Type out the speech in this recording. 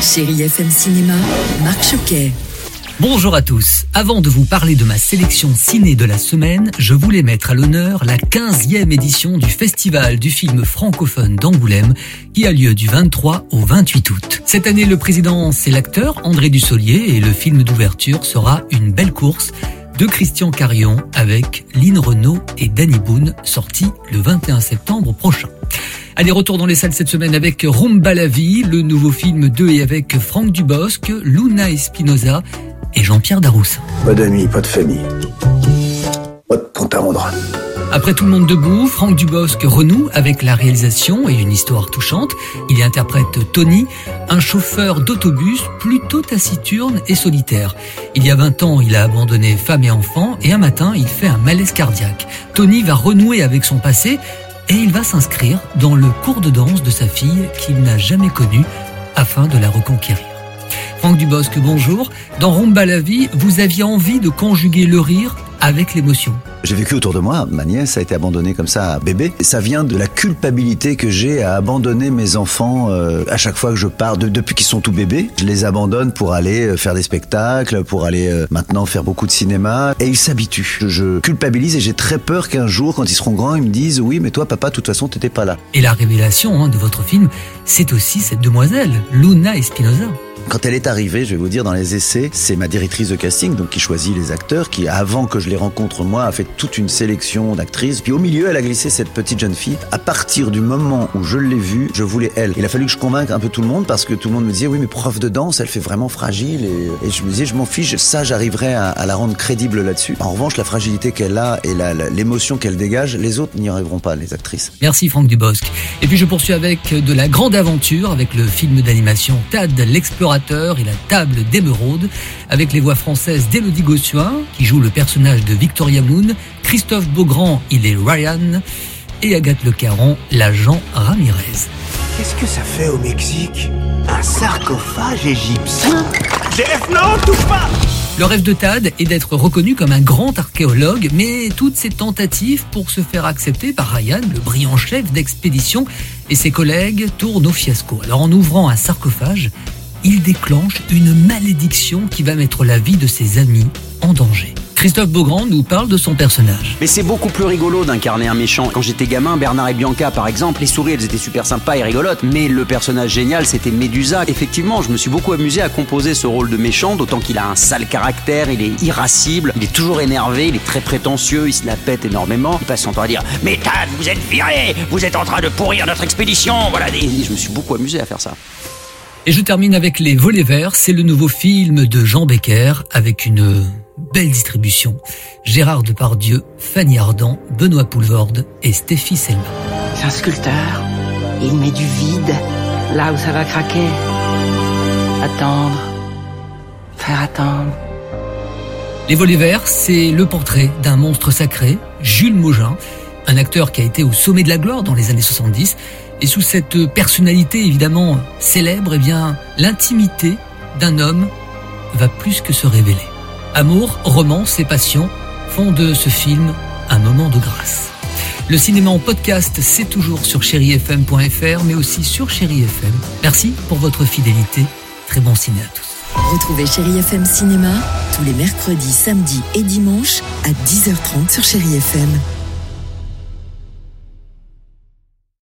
Chérie FM Cinéma, Marc Choquet. Bonjour à tous. Avant de vous parler de ma sélection ciné de la semaine, je voulais mettre à l'honneur la 15e édition du Festival du film francophone d'Angoulême qui a lieu du 23 au 28 août. Cette année, le président, c'est l'acteur André Dussolier et le film d'ouverture sera Une belle course de Christian Carion avec Lynn Renault et Danny Boone, sorti le 21 septembre prochain. Allez, retour dans les salles cette semaine avec Rumba la vie, le nouveau film de et avec Franck Dubosc, Luna Espinoza et Jean-Pierre Darousse. Pas d'amis, pas de famille. Pas de compte à rendre. Après tout le monde debout, Franck Dubosc renoue avec la réalisation et une histoire touchante. Il y interprète Tony, un chauffeur d'autobus plutôt taciturne et solitaire. Il y a 20 ans, il a abandonné femme et enfant et un matin, il fait un malaise cardiaque. Tony va renouer avec son passé et il va s'inscrire dans le cours de danse de sa fille qu'il n'a jamais connue afin de la reconquérir. Franck Dubosc, bonjour. Dans Rumba la vie, vous aviez envie de conjuguer le rire avec l'émotion. J'ai vécu autour de moi, ma nièce a été abandonnée comme ça à bébé. Et ça vient de la culpabilité que j'ai à abandonner mes enfants euh, à chaque fois que je pars, de- depuis qu'ils sont tout bébés. Je les abandonne pour aller euh, faire des spectacles, pour aller euh, maintenant faire beaucoup de cinéma. Et ils s'habituent. Je, je culpabilise et j'ai très peur qu'un jour, quand ils seront grands, ils me disent oui, mais toi, papa, de toute façon, t'étais pas là. Et la révélation hein, de votre film, c'est aussi cette demoiselle, Luna Espinoza. Quand elle est arrivée, je vais vous dire, dans les essais, c'est ma directrice de casting, donc qui choisit les acteurs, qui, avant que je les rencontre moi, a fait toute une sélection d'actrices. Puis au milieu, elle a glissé cette petite jeune fille. À partir du moment où je l'ai vue, je voulais elle. Il a fallu que je convainque un peu tout le monde parce que tout le monde me disait, oui, mais prof de danse, elle fait vraiment fragile. Et, je me disais, je m'en fiche, ça, j'arriverai à, la rendre crédible là-dessus. En revanche, la fragilité qu'elle a et l'émotion qu'elle dégage, les autres n'y arriveront pas, les actrices. Merci Franck Dubosc. Et puis je poursuis avec de la grande aventure, avec le film d'animation Tad l'explorateur et la table d'émeraude, avec les voix françaises d'Élodie Gossuin, qui joue le personnage de Victoria Moon, Christophe Beaugrand, il est Ryan, et Agathe Le Caron, l'agent Ramirez. Qu'est-ce que ça fait au Mexique? Un sarcophage égyptien? Jeff, non, touche pas Le rêve de Tad est d'être reconnu comme un grand archéologue, mais toutes ces tentatives pour se faire accepter par Ryan, le brillant chef d'expédition, et ses collègues tournent au fiasco. Alors en ouvrant un sarcophage, il déclenche une malédiction qui va mettre la vie de ses amis en danger. Christophe Beaugrand nous parle de son personnage. Mais c'est beaucoup plus rigolo d'incarner un méchant. Quand j'étais gamin, Bernard et Bianca, par exemple, les souris, elles étaient super sympas et rigolotes. Mais le personnage génial, c'était Médusa. Effectivement, je me suis beaucoup amusé à composer ce rôle de méchant, d'autant qu'il a un sale caractère, il est irascible, il est toujours énervé, il est très prétentieux, il se la pète énormément. Il passe son temps à dire Tad, vous êtes viré Vous êtes en train de pourrir notre expédition Voilà, et je me suis beaucoup amusé à faire ça. Et je termine avec Les Volets Verts, c'est le nouveau film de Jean Becker avec une belle distribution. Gérard Depardieu, Fanny Ardant, Benoît Poulvorde et Stéphie Selma. C'est un sculpteur. Il met du vide là où ça va craquer. Attendre. Faire attendre. Les Volets Verts, c'est le portrait d'un monstre sacré, Jules Maugin, un acteur qui a été au sommet de la gloire dans les années 70. Et sous cette personnalité évidemment célèbre, eh bien, l'intimité d'un homme va plus que se révéler. Amour, romance et passion font de ce film un moment de grâce. Le cinéma en podcast, c'est toujours sur chérifm.fr, mais aussi sur Chéri FM. Merci pour votre fidélité. Très bon ciné à tous. Retrouvez Chérie FM Cinéma tous les mercredis, samedis et dimanches à 10h30 sur Chérie FM.